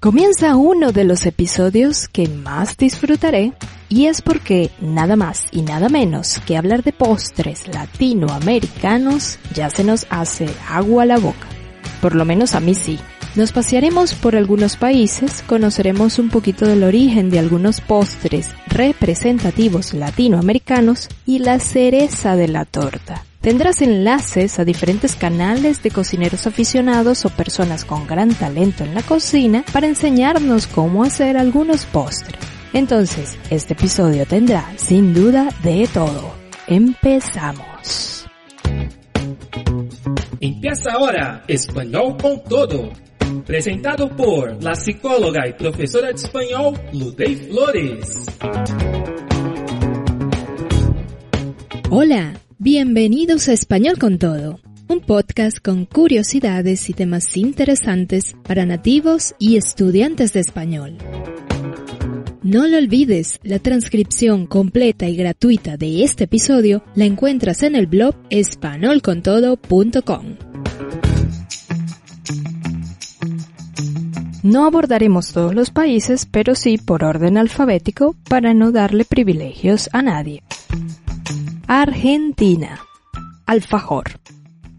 Comienza uno de los episodios que más disfrutaré y es porque nada más y nada menos que hablar de postres latinoamericanos ya se nos hace agua a la boca. Por lo menos a mí sí. Nos pasearemos por algunos países, conoceremos un poquito del origen de algunos postres representativos latinoamericanos y la cereza de la torta. Tendrás enlaces a diferentes canales de cocineros aficionados o personas con gran talento en la cocina para enseñarnos cómo hacer algunos postres. Entonces, este episodio tendrá, sin duda, de todo. Empezamos. Empieza ahora Español con Todo, presentado por la psicóloga y profesora de español Ludey Flores. Hola, bienvenidos a Español con Todo, un podcast con curiosidades y temas interesantes para nativos y estudiantes de español. No lo olvides, la transcripción completa y gratuita de este episodio la encuentras en el blog espanolcontodo.com. No abordaremos todos los países, pero sí por orden alfabético para no darle privilegios a nadie. Argentina. Alfajor.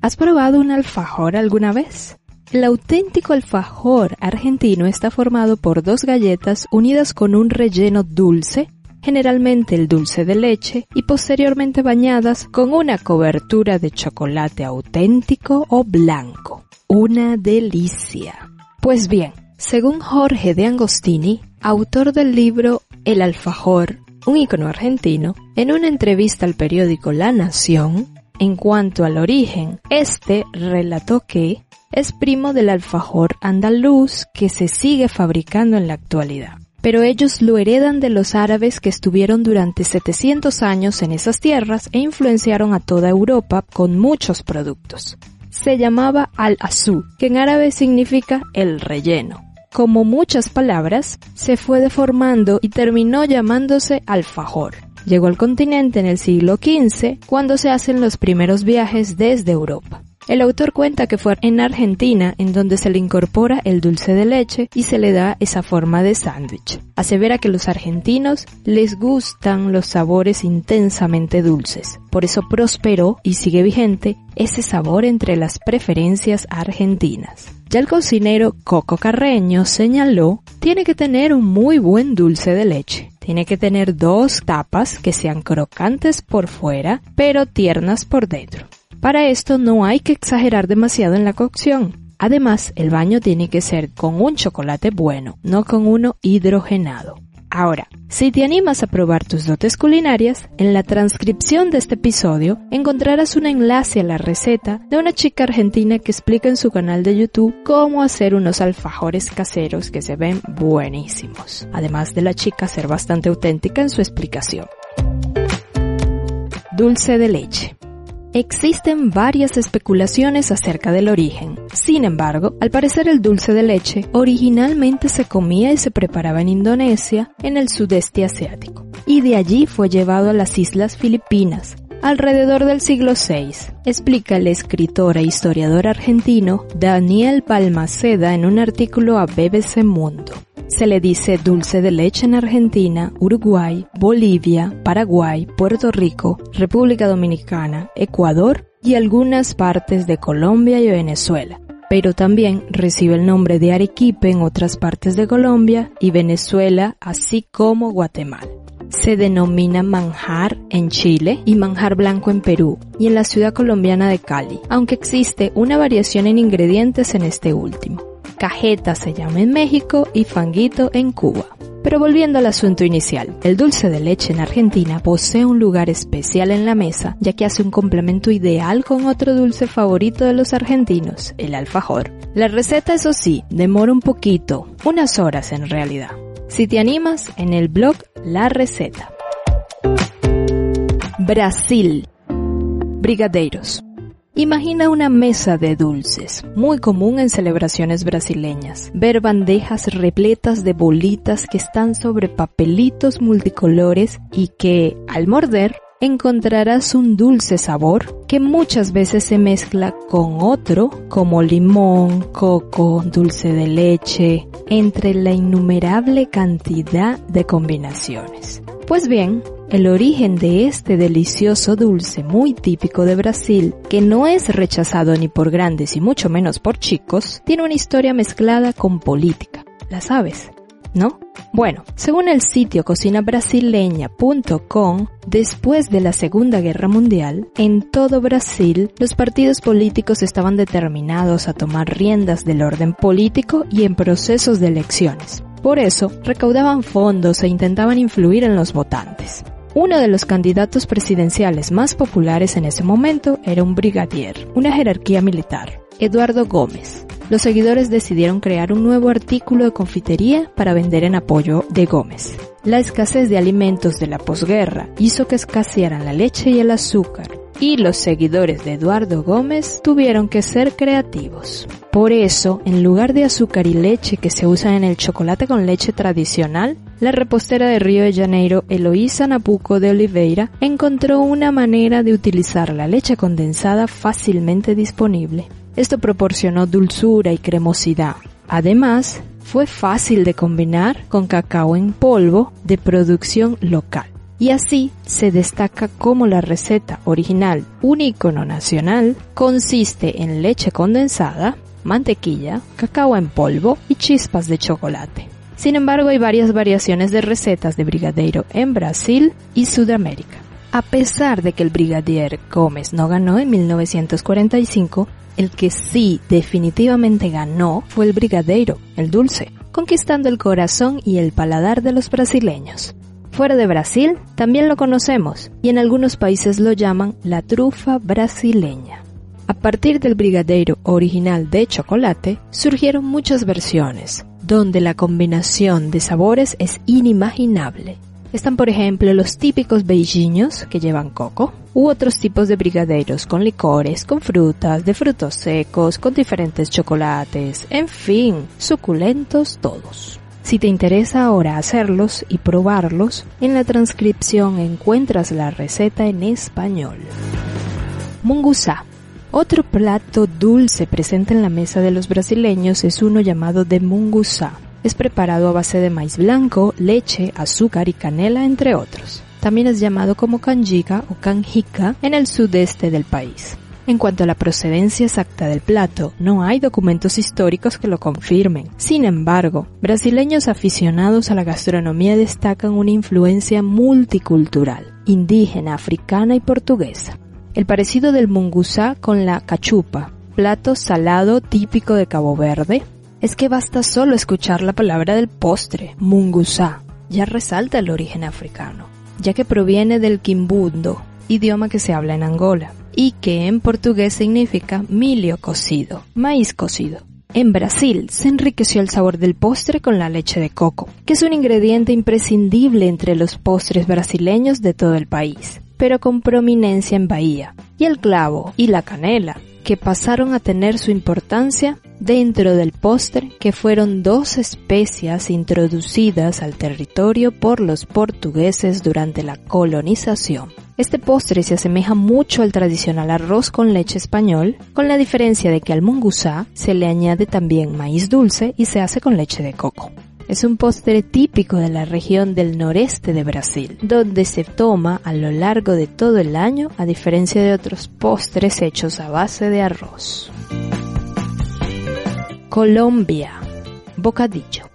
¿Has probado un alfajor alguna vez? El auténtico alfajor argentino está formado por dos galletas unidas con un relleno dulce, generalmente el dulce de leche, y posteriormente bañadas con una cobertura de chocolate auténtico o blanco. Una delicia. Pues bien, según Jorge de Angostini, autor del libro El alfajor, un ícono argentino, en una entrevista al periódico La Nación, en cuanto al origen, este relató que es primo del alfajor andaluz que se sigue fabricando en la actualidad. Pero ellos lo heredan de los árabes que estuvieron durante 700 años en esas tierras e influenciaron a toda Europa con muchos productos. Se llamaba al-azú, que en árabe significa el relleno. Como muchas palabras, se fue deformando y terminó llamándose alfajor. Llegó al continente en el siglo XV, cuando se hacen los primeros viajes desde Europa. El autor cuenta que fue en Argentina en donde se le incorpora el dulce de leche y se le da esa forma de sándwich. Asevera que los argentinos les gustan los sabores intensamente dulces. Por eso prosperó y sigue vigente ese sabor entre las preferencias argentinas. Ya el cocinero Coco Carreño señaló, tiene que tener un muy buen dulce de leche. Tiene que tener dos tapas que sean crocantes por fuera, pero tiernas por dentro. Para esto no hay que exagerar demasiado en la cocción. Además, el baño tiene que ser con un chocolate bueno, no con uno hidrogenado. Ahora, si te animas a probar tus dotes culinarias, en la transcripción de este episodio encontrarás un enlace a la receta de una chica argentina que explica en su canal de YouTube cómo hacer unos alfajores caseros que se ven buenísimos, además de la chica ser bastante auténtica en su explicación. Dulce de leche. Existen varias especulaciones acerca del origen. Sin embargo, al parecer el dulce de leche originalmente se comía y se preparaba en Indonesia, en el sudeste asiático, y de allí fue llevado a las islas Filipinas, alrededor del siglo VI, explica el escritor e historiador argentino Daniel Balmaceda en un artículo a BBC Mundo. Se le dice dulce de leche en Argentina, Uruguay, Bolivia, Paraguay, Puerto Rico, República Dominicana, Ecuador y algunas partes de Colombia y Venezuela. Pero también recibe el nombre de Arequipe en otras partes de Colombia y Venezuela, así como Guatemala se denomina manjar en Chile y manjar blanco en Perú y en la ciudad colombiana de Cali, aunque existe una variación en ingredientes en este último. Cajeta se llama en México y fanguito en Cuba. Pero volviendo al asunto inicial, el dulce de leche en Argentina posee un lugar especial en la mesa, ya que hace un complemento ideal con otro dulce favorito de los argentinos, el alfajor. La receta, eso sí, demora un poquito, unas horas en realidad. Si te animas, en el blog La Receta. Brasil. Brigadeiros. Imagina una mesa de dulces, muy común en celebraciones brasileñas. Ver bandejas repletas de bolitas que están sobre papelitos multicolores y que, al morder, encontrarás un dulce sabor que muchas veces se mezcla con otro como limón, coco, dulce de leche, entre la innumerable cantidad de combinaciones. Pues bien, el origen de este delicioso dulce muy típico de Brasil, que no es rechazado ni por grandes y mucho menos por chicos, tiene una historia mezclada con política. ¿La sabes? ¿No? Bueno, según el sitio cocinabrasileña.com, después de la Segunda Guerra Mundial, en todo Brasil, los partidos políticos estaban determinados a tomar riendas del orden político y en procesos de elecciones. Por eso, recaudaban fondos e intentaban influir en los votantes. Uno de los candidatos presidenciales más populares en ese momento era un brigadier, una jerarquía militar, Eduardo Gómez. Los seguidores decidieron crear un nuevo artículo de confitería para vender en apoyo de Gómez. La escasez de alimentos de la posguerra hizo que escasearan la leche y el azúcar, y los seguidores de Eduardo Gómez tuvieron que ser creativos. Por eso, en lugar de azúcar y leche que se usan en el chocolate con leche tradicional, la repostera de Río de Janeiro, Eloísa Napuco de Oliveira, encontró una manera de utilizar la leche condensada fácilmente disponible. Esto proporcionó dulzura y cremosidad. Además, fue fácil de combinar con cacao en polvo de producción local y así se destaca como la receta original, un icono nacional, consiste en leche condensada, mantequilla, cacao en polvo y chispas de chocolate. Sin embargo, hay varias variaciones de recetas de brigadeiro en Brasil y Sudamérica. A pesar de que el brigadier Gómez no ganó en 1945, el que sí definitivamente ganó fue el brigadeiro, el dulce, conquistando el corazón y el paladar de los brasileños. Fuera de Brasil también lo conocemos y en algunos países lo llaman la trufa brasileña. A partir del brigadeiro original de chocolate surgieron muchas versiones, donde la combinación de sabores es inimaginable. Están por ejemplo los típicos beijinhos que llevan coco, u otros tipos de brigadeiros con licores, con frutas, de frutos secos, con diferentes chocolates, en fin, suculentos todos. Si te interesa ahora hacerlos y probarlos, en la transcripción encuentras la receta en español. Mungusá. Otro plato dulce presente en la mesa de los brasileños es uno llamado de mungusá. Es preparado a base de maíz blanco, leche, azúcar y canela, entre otros. También es llamado como canjica o canjica en el sudeste del país. En cuanto a la procedencia exacta del plato, no hay documentos históricos que lo confirmen. Sin embargo, brasileños aficionados a la gastronomía destacan una influencia multicultural, indígena, africana y portuguesa. El parecido del mungusá con la cachupa, plato salado típico de Cabo Verde, es que basta solo escuchar la palabra del postre, mungusá, ya resalta el origen africano, ya que proviene del quimbundo, idioma que se habla en Angola y que en portugués significa milio cocido, maíz cocido. En Brasil se enriqueció el sabor del postre con la leche de coco, que es un ingrediente imprescindible entre los postres brasileños de todo el país, pero con prominencia en Bahía, y el clavo y la canela, que pasaron a tener su importancia dentro del postre, que fueron dos especias introducidas al territorio por los portugueses durante la colonización. Este postre se asemeja mucho al tradicional arroz con leche español, con la diferencia de que al mungusá se le añade también maíz dulce y se hace con leche de coco. Es un postre típico de la región del noreste de Brasil, donde se toma a lo largo de todo el año a diferencia de otros postres hechos a base de arroz. Colombia. Bocadillo.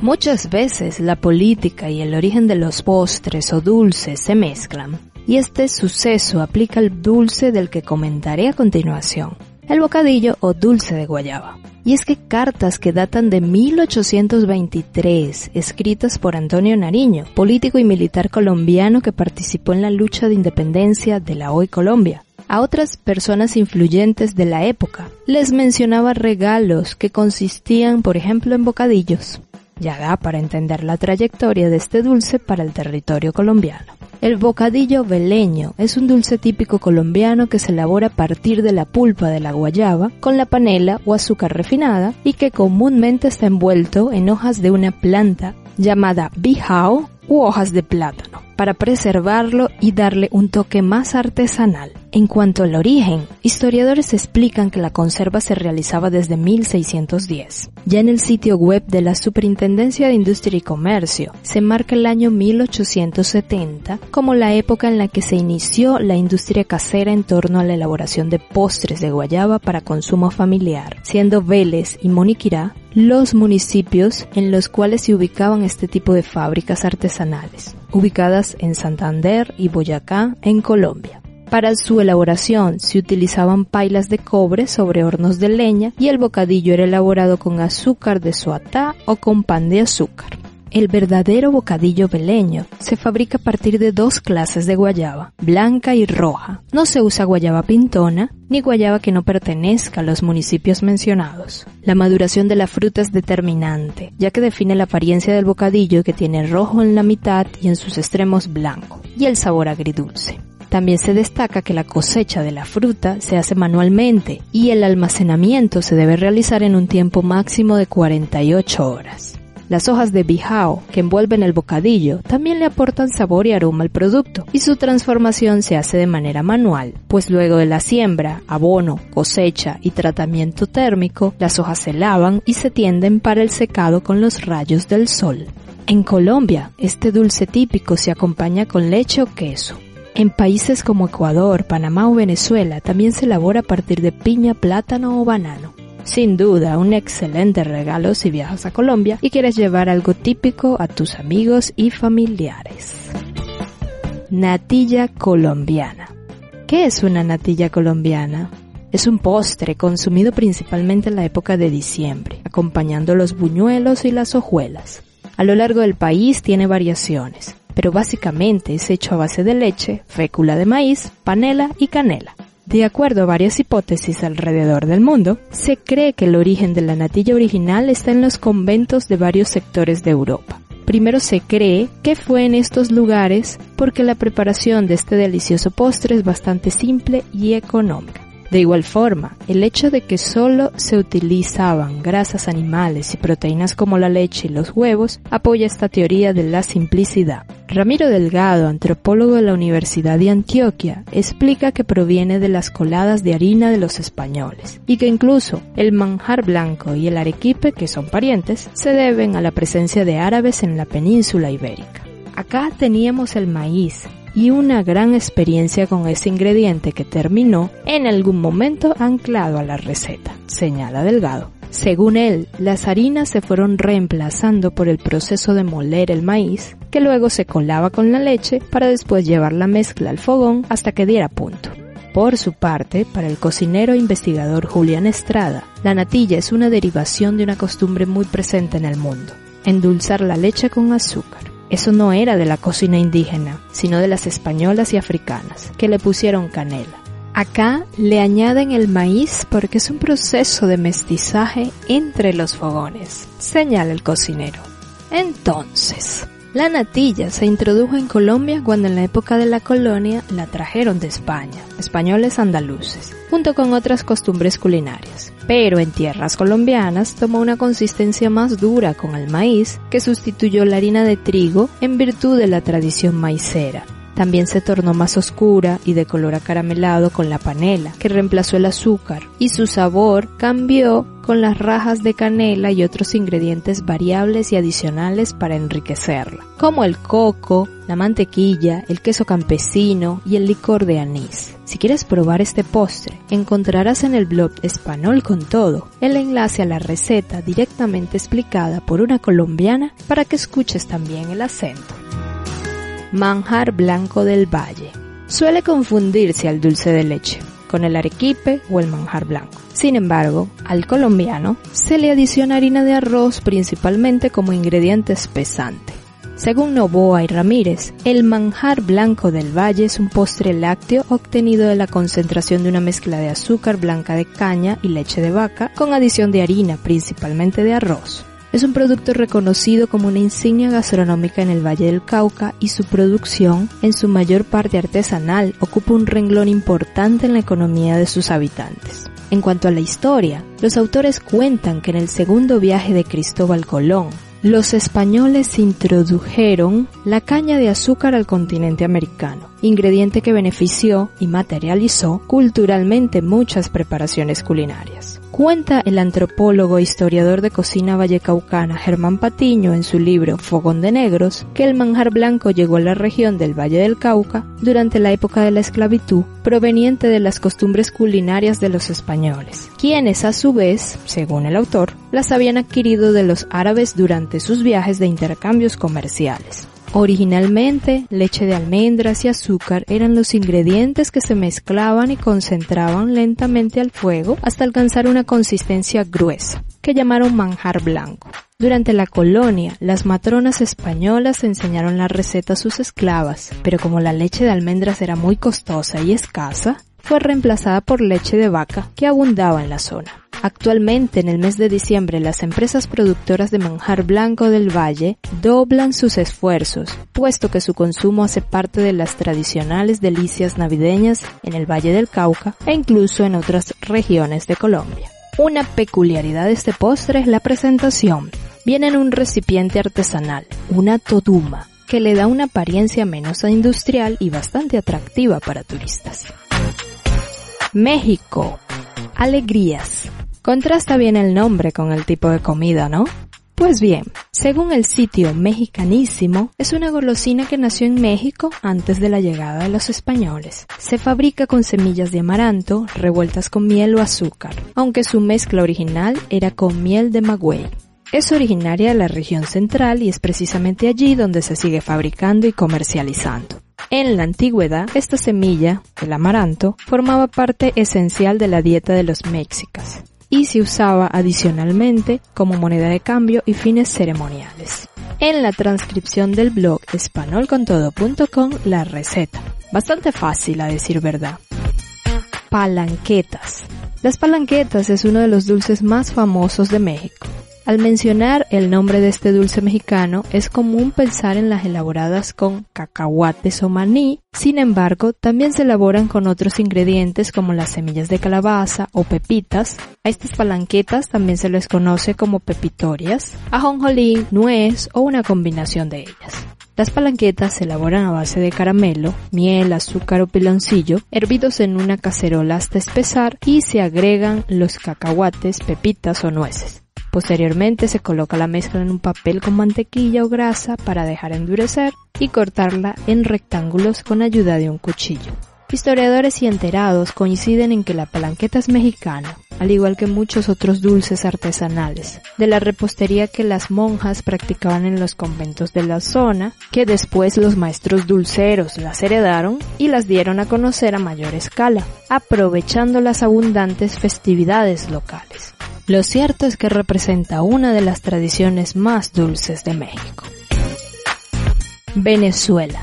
Muchas veces la política y el origen de los postres o dulces se mezclan y este suceso aplica al dulce del que comentaré a continuación, el bocadillo o dulce de guayaba. Y es que cartas que datan de 1823, escritas por Antonio Nariño, político y militar colombiano que participó en la lucha de independencia de la hoy Colombia, a otras personas influyentes de la época, les mencionaba regalos que consistían, por ejemplo, en bocadillos. Ya da para entender la trayectoria de este dulce para el territorio colombiano. El bocadillo veleño es un dulce típico colombiano que se elabora a partir de la pulpa de la guayaba con la panela o azúcar refinada y que comúnmente está envuelto en hojas de una planta llamada bijao u hojas de plátano para preservarlo y darle un toque más artesanal. En cuanto al origen, historiadores explican que la conserva se realizaba desde 1610. Ya en el sitio web de la Superintendencia de Industria y Comercio se marca el año 1870 como la época en la que se inició la industria casera en torno a la elaboración de postres de guayaba para consumo familiar, siendo Vélez y Moniquirá los municipios en los cuales se ubicaban este tipo de fábricas artesanales, ubicadas en Santander y Boyacá, en Colombia. Para su elaboración se utilizaban pailas de cobre sobre hornos de leña y el bocadillo era elaborado con azúcar de soatá o con pan de azúcar. El verdadero bocadillo veleño se fabrica a partir de dos clases de guayaba, blanca y roja. No se usa guayaba pintona ni guayaba que no pertenezca a los municipios mencionados. La maduración de la fruta es determinante, ya que define la apariencia del bocadillo que tiene rojo en la mitad y en sus extremos blanco, y el sabor agridulce. También se destaca que la cosecha de la fruta se hace manualmente y el almacenamiento se debe realizar en un tiempo máximo de 48 horas. Las hojas de bijao que envuelven el bocadillo también le aportan sabor y aroma al producto y su transformación se hace de manera manual, pues luego de la siembra, abono, cosecha y tratamiento térmico, las hojas se lavan y se tienden para el secado con los rayos del sol. En Colombia, este dulce típico se acompaña con leche o queso. En países como Ecuador, Panamá o Venezuela también se elabora a partir de piña, plátano o banano. Sin duda, un excelente regalo si viajas a Colombia y quieres llevar algo típico a tus amigos y familiares. Natilla colombiana. ¿Qué es una natilla colombiana? Es un postre consumido principalmente en la época de diciembre, acompañando los buñuelos y las hojuelas. A lo largo del país tiene variaciones, pero básicamente es hecho a base de leche, fécula de maíz, panela y canela. De acuerdo a varias hipótesis alrededor del mundo, se cree que el origen de la natilla original está en los conventos de varios sectores de Europa. Primero se cree que fue en estos lugares porque la preparación de este delicioso postre es bastante simple y económica. De igual forma, el hecho de que solo se utilizaban grasas animales y proteínas como la leche y los huevos apoya esta teoría de la simplicidad. Ramiro Delgado, antropólogo de la Universidad de Antioquia, explica que proviene de las coladas de harina de los españoles y que incluso el manjar blanco y el arequipe, que son parientes, se deben a la presencia de árabes en la península ibérica. Acá teníamos el maíz, y una gran experiencia con ese ingrediente que terminó en algún momento anclado a la receta, señala Delgado. Según él, las harinas se fueron reemplazando por el proceso de moler el maíz, que luego se colaba con la leche para después llevar la mezcla al fogón hasta que diera punto. Por su parte, para el cocinero investigador Julián Estrada, la natilla es una derivación de una costumbre muy presente en el mundo, endulzar la leche con azúcar. Eso no era de la cocina indígena, sino de las españolas y africanas, que le pusieron canela. Acá le añaden el maíz porque es un proceso de mestizaje entre los fogones, señala el cocinero. Entonces, la natilla se introdujo en Colombia cuando en la época de la colonia la trajeron de España, españoles andaluces, junto con otras costumbres culinarias pero en tierras colombianas tomó una consistencia más dura con el maíz que sustituyó la harina de trigo en virtud de la tradición maicera. También se tornó más oscura y de color acaramelado con la panela, que reemplazó el azúcar, y su sabor cambió con las rajas de canela y otros ingredientes variables y adicionales para enriquecerla, como el coco, la mantequilla, el queso campesino y el licor de anís. Si quieres probar este postre, encontrarás en el blog Español con todo el enlace a la receta directamente explicada por una colombiana para que escuches también el acento. Manjar blanco del valle. Suele confundirse al dulce de leche con el arequipe o el manjar blanco. Sin embargo, al colombiano se le adiciona harina de arroz principalmente como ingrediente espesante. Según Novoa y Ramírez, el manjar blanco del valle es un postre lácteo obtenido de la concentración de una mezcla de azúcar blanca de caña y leche de vaca con adición de harina, principalmente de arroz. Es un producto reconocido como una insignia gastronómica en el Valle del Cauca y su producción, en su mayor parte artesanal, ocupa un renglón importante en la economía de sus habitantes. En cuanto a la historia, los autores cuentan que en el segundo viaje de Cristóbal Colón, los españoles introdujeron la caña de azúcar al continente americano, ingrediente que benefició y materializó culturalmente muchas preparaciones culinarias. Cuenta el antropólogo e historiador de cocina vallecaucana Germán Patiño en su libro Fogón de Negros que el manjar blanco llegó a la región del Valle del Cauca durante la época de la esclavitud proveniente de las costumbres culinarias de los españoles, quienes a su vez, según el autor, las habían adquirido de los árabes durante sus viajes de intercambios comerciales. Originalmente, leche de almendras y azúcar eran los ingredientes que se mezclaban y concentraban lentamente al fuego hasta alcanzar una consistencia gruesa, que llamaron manjar blanco. Durante la colonia, las matronas españolas enseñaron la receta a sus esclavas, pero como la leche de almendras era muy costosa y escasa, fue reemplazada por leche de vaca que abundaba en la zona. Actualmente, en el mes de diciembre, las empresas productoras de manjar blanco del valle doblan sus esfuerzos, puesto que su consumo hace parte de las tradicionales delicias navideñas en el Valle del Cauca e incluso en otras regiones de Colombia. Una peculiaridad de este postre es la presentación. Viene en un recipiente artesanal, una toduma, que le da una apariencia menos industrial y bastante atractiva para turistas. México. Alegrías. Contrasta bien el nombre con el tipo de comida, ¿no? Pues bien, según el sitio Mexicanísimo, es una golosina que nació en México antes de la llegada de los españoles. Se fabrica con semillas de amaranto revueltas con miel o azúcar, aunque su mezcla original era con miel de magüey. Es originaria de la región central y es precisamente allí donde se sigue fabricando y comercializando. En la antigüedad, esta semilla, el amaranto, formaba parte esencial de la dieta de los mexicas y se usaba adicionalmente como moneda de cambio y fines ceremoniales. En la transcripción del blog espanolcontodo.com la receta. Bastante fácil a decir verdad. Palanquetas. Las palanquetas es uno de los dulces más famosos de México. Al mencionar el nombre de este dulce mexicano, es común pensar en las elaboradas con cacahuates o maní, sin embargo, también se elaboran con otros ingredientes como las semillas de calabaza o pepitas. A estas palanquetas también se les conoce como pepitorias, ajonjolí, nuez o una combinación de ellas. Las palanquetas se elaboran a base de caramelo, miel, azúcar o piloncillo, hervidos en una cacerola hasta espesar y se agregan los cacahuates, pepitas o nueces. Posteriormente se coloca la mezcla en un papel con mantequilla o grasa para dejar endurecer y cortarla en rectángulos con ayuda de un cuchillo. Historiadores y enterados coinciden en que la palanqueta es mexicana, al igual que muchos otros dulces artesanales, de la repostería que las monjas practicaban en los conventos de la zona, que después los maestros dulceros las heredaron y las dieron a conocer a mayor escala, aprovechando las abundantes festividades locales. Lo cierto es que representa una de las tradiciones más dulces de México. Venezuela.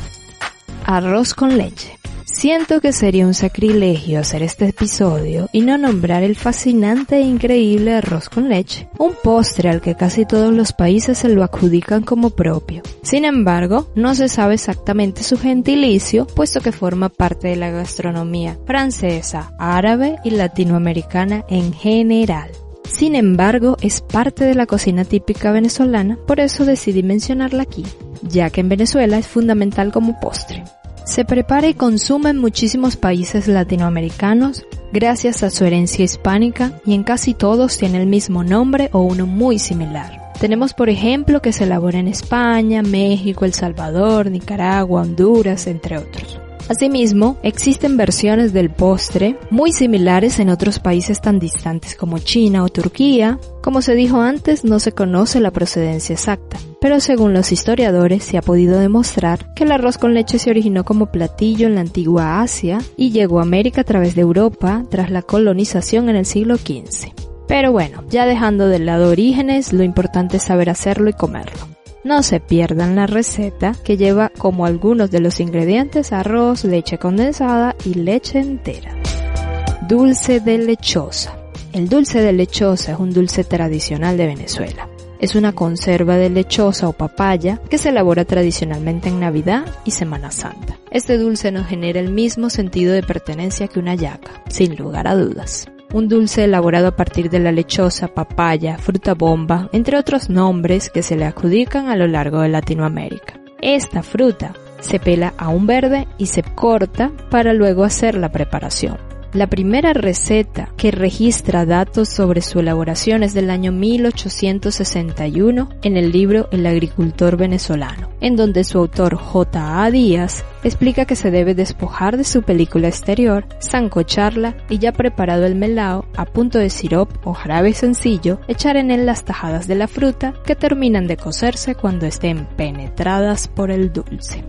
Arroz con leche. Siento que sería un sacrilegio hacer este episodio y no nombrar el fascinante e increíble arroz con leche, un postre al que casi todos los países se lo adjudican como propio. Sin embargo, no se sabe exactamente su gentilicio, puesto que forma parte de la gastronomía francesa, árabe y latinoamericana en general. Sin embargo, es parte de la cocina típica venezolana, por eso decidí mencionarla aquí, ya que en Venezuela es fundamental como postre. Se prepara y consume en muchísimos países latinoamericanos gracias a su herencia hispánica y en casi todos tiene el mismo nombre o uno muy similar. Tenemos por ejemplo que se elabora en España, México, El Salvador, Nicaragua, Honduras, entre otros. Asimismo, existen versiones del postre muy similares en otros países tan distantes como China o Turquía. Como se dijo antes, no se conoce la procedencia exacta, pero según los historiadores se ha podido demostrar que el arroz con leche se originó como platillo en la antigua Asia y llegó a América a través de Europa tras la colonización en el siglo XV. Pero bueno, ya dejando de lado orígenes, lo importante es saber hacerlo y comerlo. No se pierdan la receta que lleva como algunos de los ingredientes arroz, leche condensada y leche entera. Dulce de lechosa. El dulce de lechosa es un dulce tradicional de Venezuela. Es una conserva de lechosa o papaya que se elabora tradicionalmente en Navidad y Semana Santa. Este dulce nos genera el mismo sentido de pertenencia que una yaca, sin lugar a dudas un dulce elaborado a partir de la lechosa, papaya, fruta bomba, entre otros nombres que se le adjudican a lo largo de Latinoamérica. Esta fruta se pela a un verde y se corta para luego hacer la preparación. La primera receta que registra datos sobre su elaboración es del año 1861 en el libro El agricultor venezolano, en donde su autor J. A. Díaz explica que se debe despojar de su película exterior, zancocharla y ya preparado el melao a punto de sirop o jarabe sencillo, echar en él las tajadas de la fruta que terminan de cocerse cuando estén penetradas por el dulce.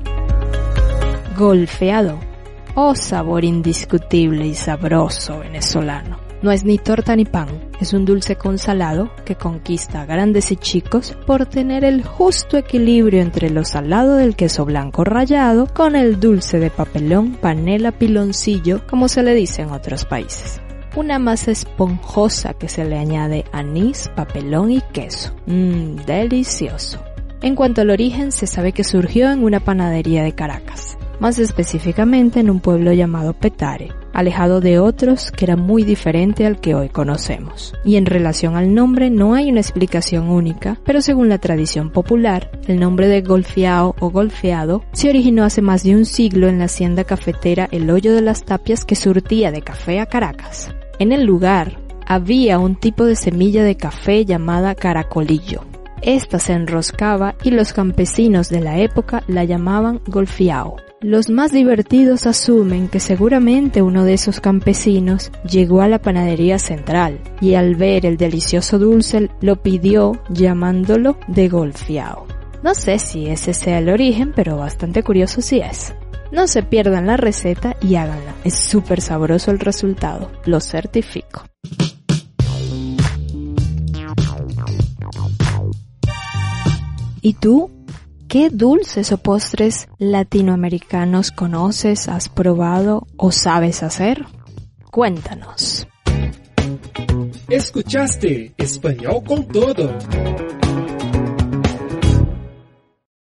Golfeado Oh sabor indiscutible y sabroso venezolano. No es ni torta ni pan, es un dulce con salado que conquista a grandes y chicos por tener el justo equilibrio entre lo salado del queso blanco rallado con el dulce de papelón, panela, piloncillo, como se le dice en otros países. Una masa esponjosa que se le añade anís, papelón y queso. Mmm, delicioso. En cuanto al origen, se sabe que surgió en una panadería de Caracas más específicamente en un pueblo llamado Petare, alejado de otros que era muy diferente al que hoy conocemos. Y en relación al nombre no hay una explicación única, pero según la tradición popular, el nombre de golfeao o golfeado se originó hace más de un siglo en la hacienda cafetera El Hoyo de las Tapias que surtía de café a Caracas. En el lugar había un tipo de semilla de café llamada caracolillo. Esta se enroscaba y los campesinos de la época la llamaban golfiao. Los más divertidos asumen que seguramente uno de esos campesinos llegó a la panadería central y al ver el delicioso dulce lo pidió llamándolo de golfiao. No sé si ese sea el origen, pero bastante curioso si es. No se pierdan la receta y háganla. Es súper sabroso el resultado. Lo certifico. ¿Y tú? ¿Qué dulces o postres latinoamericanos conoces, has probado o sabes hacer? Cuéntanos. Escuchaste Español con todo.